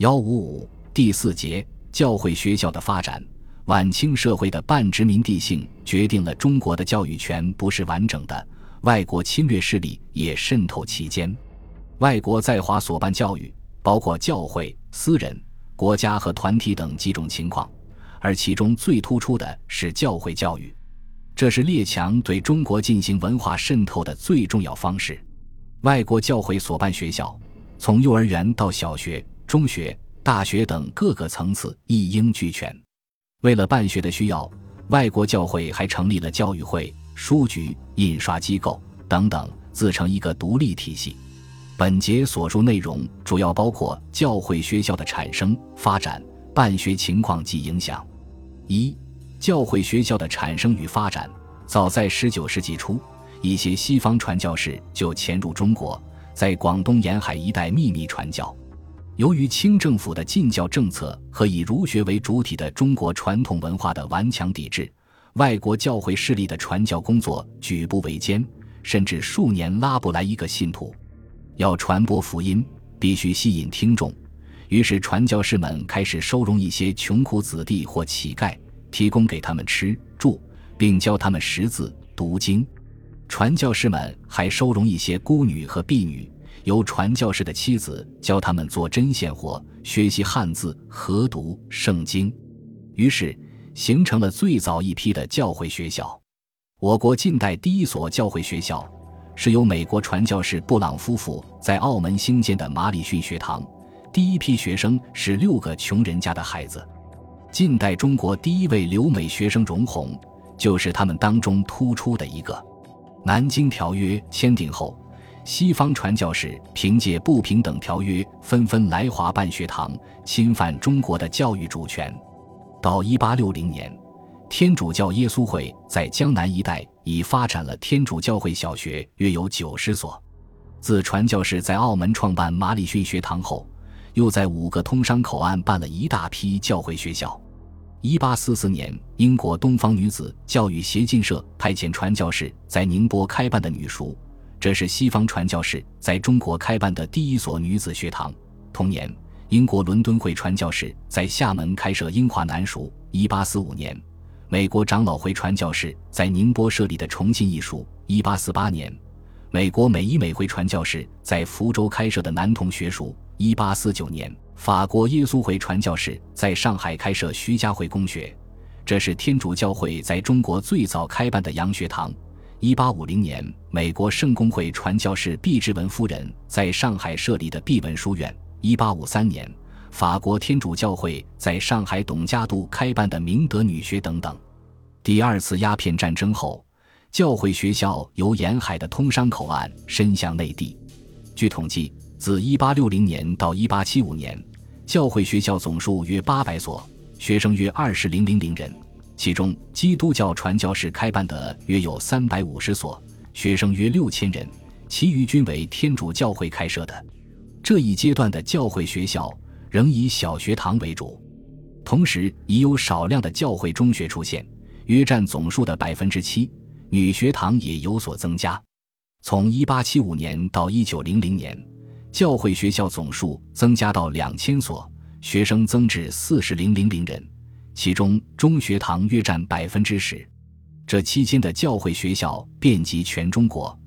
幺五五第四节教会学校的发展。晚清社会的半殖民地性决定了中国的教育权不是完整的，外国侵略势力也渗透其间。外国在华所办教育，包括教会、私人、国家和团体等几种情况，而其中最突出的是教会教育，这是列强对中国进行文化渗透的最重要方式。外国教会所办学校，从幼儿园到小学、中学、大学等各个层次一应俱全。为了办学的需要，外国教会还成立了教育会、书局、印刷机构等等，自成一个独立体系。本节所述内容主要包括教会学校的产生、发展、办学情况及影响。一、教会学校的产生与发展。早在十九世纪初。一些西方传教士就潜入中国，在广东沿海一带秘密传教。由于清政府的禁教政策和以儒学为主体的中国传统文化的顽强抵制，外国教会势力的传教工作举步维艰，甚至数年拉不来一个信徒。要传播福音，必须吸引听众，于是传教士们开始收容一些穷苦子弟或乞丐，提供给他们吃住，并教他们识字读经。传教士们还收容一些孤女和婢女，由传教士的妻子教他们做针线活，学习汉字和读圣经，于是形成了最早一批的教会学校。我国近代第一所教会学校，是由美国传教士布朗夫妇在澳门兴建的马里逊学堂，第一批学生是六个穷人家的孩子。近代中国第一位留美学生荣闳，就是他们当中突出的一个。南京条约签订后，西方传教士凭借不平等条约纷纷来华办学堂，侵犯中国的教育主权。到1860年，天主教耶稣会在江南一带已发展了天主教会小学约有九十所。自传教士在澳门创办马里逊学堂后，又在五个通商口岸办了一大批教会学校。一八四四年，英国东方女子教育协进社派遣传教士在宁波开办的女塾，这是西方传教士在中国开办的第一所女子学堂。同年，英国伦敦会传教士在厦门开设英华男塾。一八四五年，美国长老会传教士在宁波设立的重庆一塾。一八四八年，美国美医美会传教士在福州开设的男童学塾。一八四九年。法国耶稣会传教士在上海开设徐家汇公学，这是天主教会在中国最早开办的洋学堂。一八五零年，美国圣公会传教士毕志文夫人在上海设立的毕文书院。一八五三年，法国天主教会在上海董家渡开办的明德女学等等。第二次鸦片战争后，教会学校由沿海的通商口岸伸向内地。据统计，自一八六零年到一八七五年。教会学校总数约八百所，学生约二十零零零人，其中基督教传教士开办的约有三百五十所，学生约六千人，其余均为天主教会开设的。这一阶段的教会学校仍以小学堂为主，同时已有少量的教会中学出现，约占总数的百分之七，女学堂也有所增加。从一八七五年到一九零零年。教会学校总数增加到两千所，学生增至四十零零零人，其中中学堂约占百分之十。这期间的教会学校遍及全中国，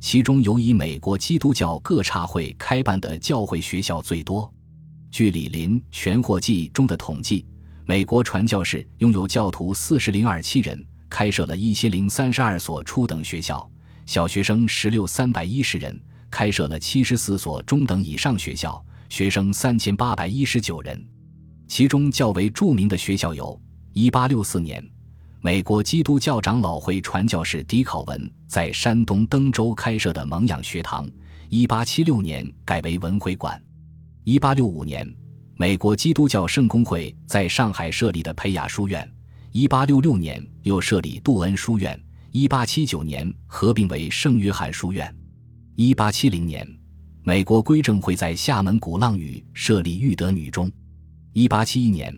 其中尤以美国基督教各差会开办的教会学校最多。据李林《全货记》中的统计，美国传教士拥有教徒四十零二七人，开设了一千零三十二所初等学校，小学生十六三百一十人。开设了七十四所中等以上学校，学生三千八百一十九人。其中较为著名的学校有：一八六四年，美国基督教长老会传教士迪考文在山东登州开设的蒙养学堂；一八七六年改为文会馆；一八六五年，美国基督教圣公会在上海设立的培雅书院；一八六六年又设立杜恩书院；一八七九年合并为圣约翰书院。一八七零年，美国归正会在厦门鼓浪屿设立育德女中。一八七一年，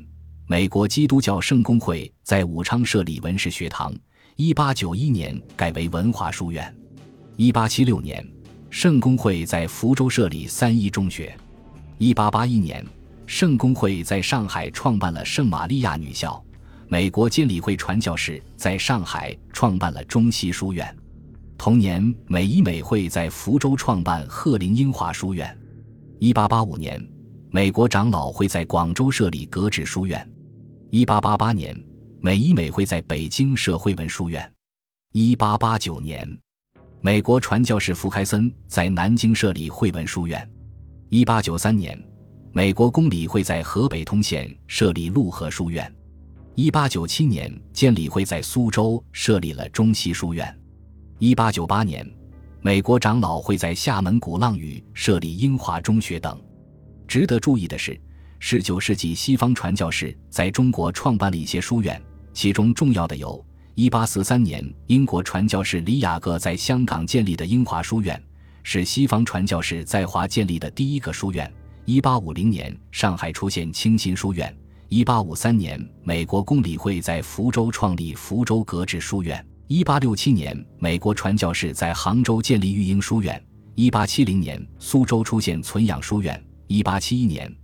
美国基督教圣公会在武昌设立文士学堂。一八九一年改为文化书院。一八七六年，圣公会在福州设立三一中学。一八八一年，圣公会在上海创办了圣玛利亚女校，美国监理会传教士在上海创办了中西书院。同年，美伊美会在福州创办鹤龄英华书院。一八八五年，美国长老会在广州设立格致书院。一八八八年，美伊美会在北京设汇文书院。一八八九年，美国传教士福开森在南京设立汇文书院。一八九三年，美国公理会在河北通县设立陆河书院。一八九七年，监理会在苏州设立了中西书院。一八九八年，美国长老会在厦门鼓浪屿设立英华中学等。值得注意的是，十九世纪西方传教士在中国创办了一些书院，其中重要的有：一八四三年，英国传教士李雅各在香港建立的英华书院，是西方传教士在华建立的第一个书院；一八五零年，上海出现清新书院；一八五三年，美国公理会在福州创立福州格致书院。一八六七年，美国传教士在杭州建立育婴书院；一八七零年，苏州出现存养书院；一八七一年，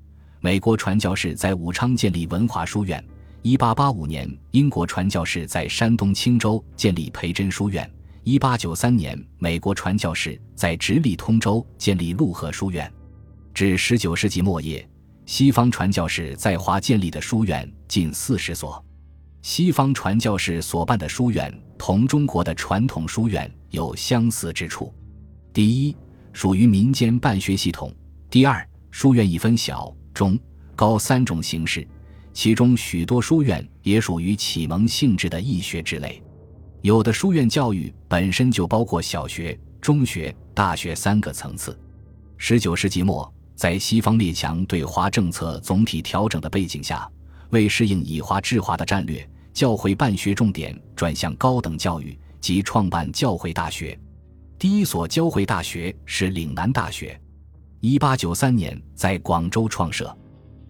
美国传教士在武昌建立文华书院；一八八五年，英国传教士在山东青州建立培真书院；一八九三年，美国传教士在直隶通州建立陆河书院。至十九世纪末叶，西方传教士在华建立的书院近四十所。西方传教士所办的书院同中国的传统书院有相似之处：第一，属于民间办学系统；第二，书院一分小、中、高三种形式，其中许多书院也属于启蒙性质的义学之类。有的书院教育本身就包括小学、中学、大学三个层次。十九世纪末，在西方列强对华政策总体调整的背景下，为适应以华治华的战略。教会办学重点转向高等教育，及创办教会大学。第一所教会大学是岭南大学，一八九三年在广州创设。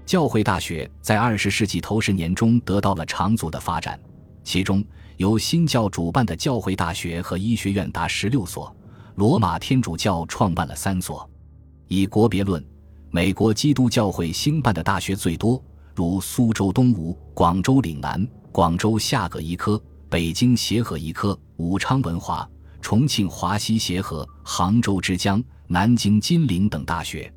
教会大学在二十世纪头十年中得到了长足的发展，其中由新教主办的教会大学和医学院达十六所，罗马天主教创办了三所。以国别论，美国基督教会兴办的大学最多，如苏州东吴、广州岭南。广州夏葛医科、北京协和医科、武昌文华、重庆华西协和、杭州之江、南京金陵等大学。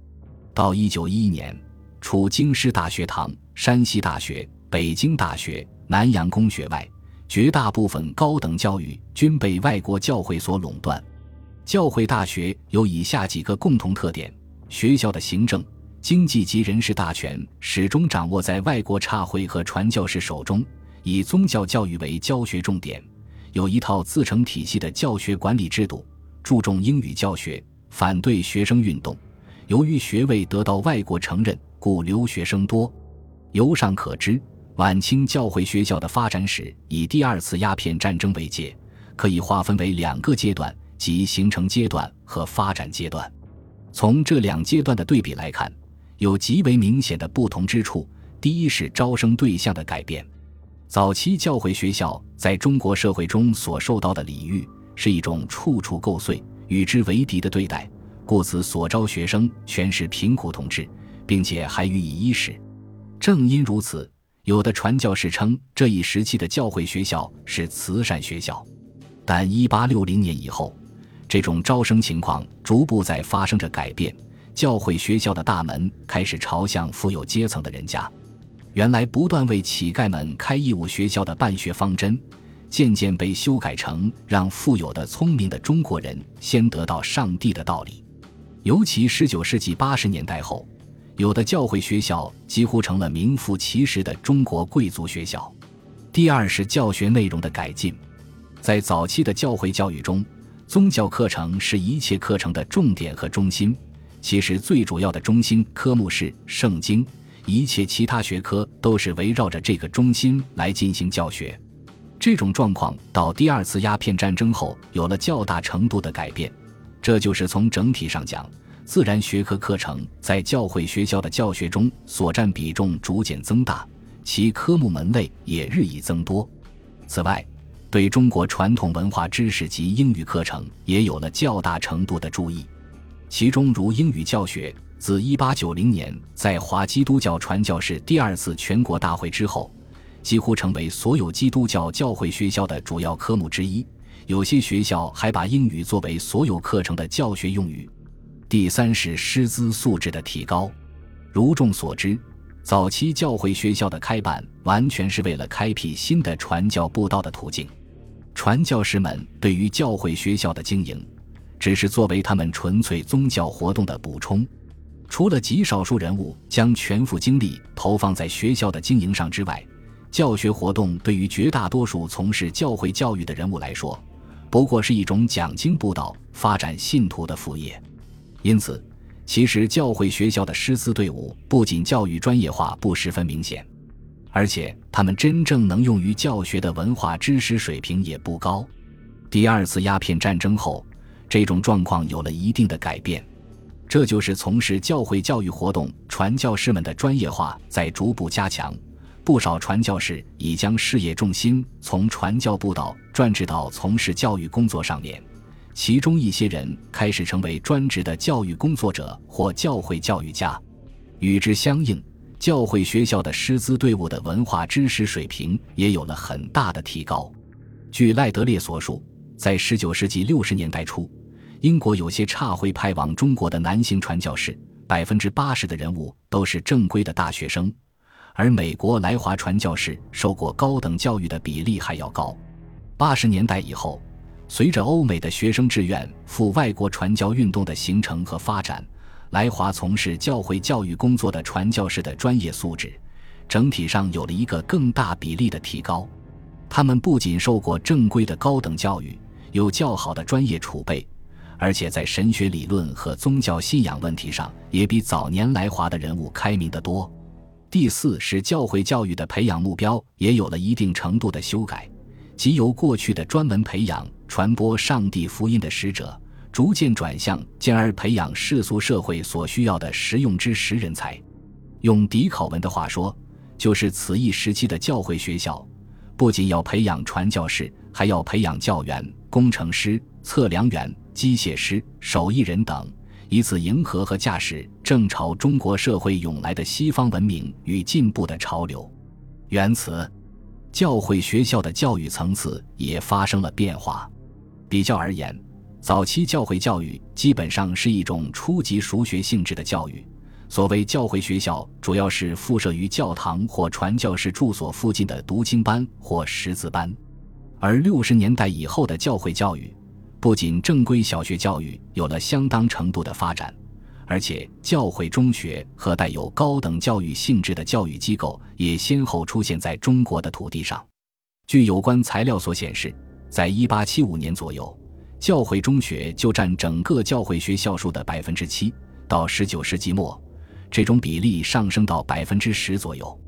到一九一一年，除京师大学堂、山西大学、北京大学、南洋公学外，绝大部分高等教育均被外国教会所垄断。教会大学有以下几个共同特点：学校的行政、经济及人事大权始终掌握在外国差会和传教士手中。以宗教教育为教学重点，有一套自成体系的教学管理制度，注重英语教学，反对学生运动。由于学位得到外国承认，故留学生多。由上可知，晚清教会学校的发展史以第二次鸦片战争为界，可以划分为两个阶段，即形成阶段和发展阶段。从这两阶段的对比来看，有极为明显的不同之处。第一是招生对象的改变。早期教会学校在中国社会中所受到的礼遇是一种处处构碎、与之为敌的对待，故此所招学生全是贫苦同志，并且还予以衣食。正因如此，有的传教士称这一时期的教会学校是慈善学校。但1860年以后，这种招生情况逐步在发生着改变，教会学校的大门开始朝向富有阶层的人家。原来不断为乞丐们开义务学校的办学方针，渐渐被修改成让富有的、聪明的中国人先得到上帝的道理。尤其十九世纪八十年代后，有的教会学校几乎成了名副其实的中国贵族学校。第二是教学内容的改进，在早期的教会教育中，宗教课程是一切课程的重点和中心。其实最主要的中心科目是圣经。一切其他学科都是围绕着这个中心来进行教学，这种状况到第二次鸦片战争后有了较大程度的改变。这就是从整体上讲，自然学科课程在教会学校的教学中所占比重逐渐增大，其科目门类也日益增多。此外，对中国传统文化知识及英语课程也有了较大程度的注意，其中如英语教学。自1890年在华基督教传教士第二次全国大会之后，几乎成为所有基督教教会学校的主要科目之一。有些学校还把英语作为所有课程的教学用语。第三是师资素质的提高。如众所知，早期教会学校的开办完全是为了开辟新的传教布道的途径。传教士们对于教会学校的经营，只是作为他们纯粹宗教活动的补充。除了极少数人物将全副精力投放在学校的经营上之外，教学活动对于绝大多数从事教会教育的人物来说，不过是一种讲经布道、发展信徒的副业。因此，其实教会学校的师资队伍不仅教育专业化不十分明显，而且他们真正能用于教学的文化知识水平也不高。第二次鸦片战争后，这种状况有了一定的改变。这就是从事教会教育活动传教士们的专业化在逐步加强，不少传教士已将事业重心从传教布道转至到从事教育工作上面，其中一些人开始成为专职的教育工作者或教会教育家。与之相应，教会学校的师资队伍的文化知识水平也有了很大的提高。据赖德烈所述，在19世纪60年代初。英国有些差会派往中国的男性传教士，百分之八十的人物都是正规的大学生，而美国来华传教士受过高等教育的比例还要高。八十年代以后，随着欧美的学生志愿赴外国传教运动的形成和发展，来华从事教会教育工作的传教士的专业素质，整体上有了一个更大比例的提高。他们不仅受过正规的高等教育，有较好的专业储备。而且在神学理论和宗教信仰问题上，也比早年来华的人物开明得多。第四是教会教育的培养目标也有了一定程度的修改，即由过去的专门培养传播上帝福音的使者，逐渐转向进而培养世俗社会所需要的实用知识人才。用迪考文的话说，就是此一时期的教会学校，不仅要培养传教士，还要培养教员、工程师、测量员。机械师、手艺人等，以此迎合和驾驶正朝中国社会涌来的西方文明与进步的潮流。缘此，教会学校的教育层次也发生了变化。比较而言，早期教会教育基本上是一种初级熟学性质的教育。所谓教会学校，主要是附设于教堂或传教士住所附近的读经班或识字班。而六十年代以后的教会教育，不仅正规小学教育有了相当程度的发展，而且教会中学和带有高等教育性质的教育机构也先后出现在中国的土地上。据有关材料所显示，在1875年左右，教会中学就占整个教会学校数的百分之七；到19世纪末，这种比例上升到百分之十左右。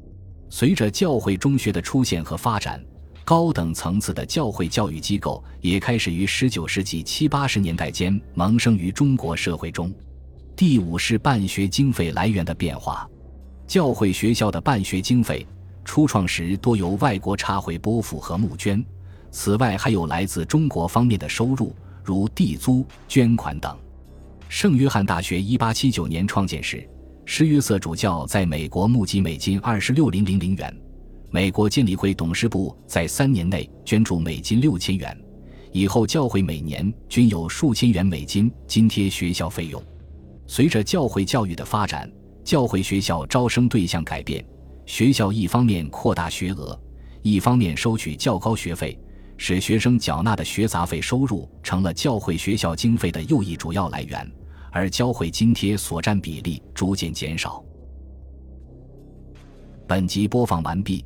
随着教会中学的出现和发展，高等层次的教会教育机构也开始于十九世纪七八十年代间萌生于中国社会中。第五是办学经费来源的变化。教会学校的办学经费初创时多由外国差会拨付和募捐，此外还有来自中国方面的收入，如地租、捐款等。圣约翰大学一八七九年创建时，施约瑟主教在美国募集美金二十六零零零元。美国监理会董事部在三年内捐助美金六千元，以后教会每年均有数千元美金津贴学校费用。随着教会教育的发展，教会学校招生对象改变，学校一方面扩大学额，一方面收取较高学费，使学生缴纳的学杂费收入成了教会学校经费的又一主要来源，而教会津贴所占比例逐渐减少。本集播放完毕。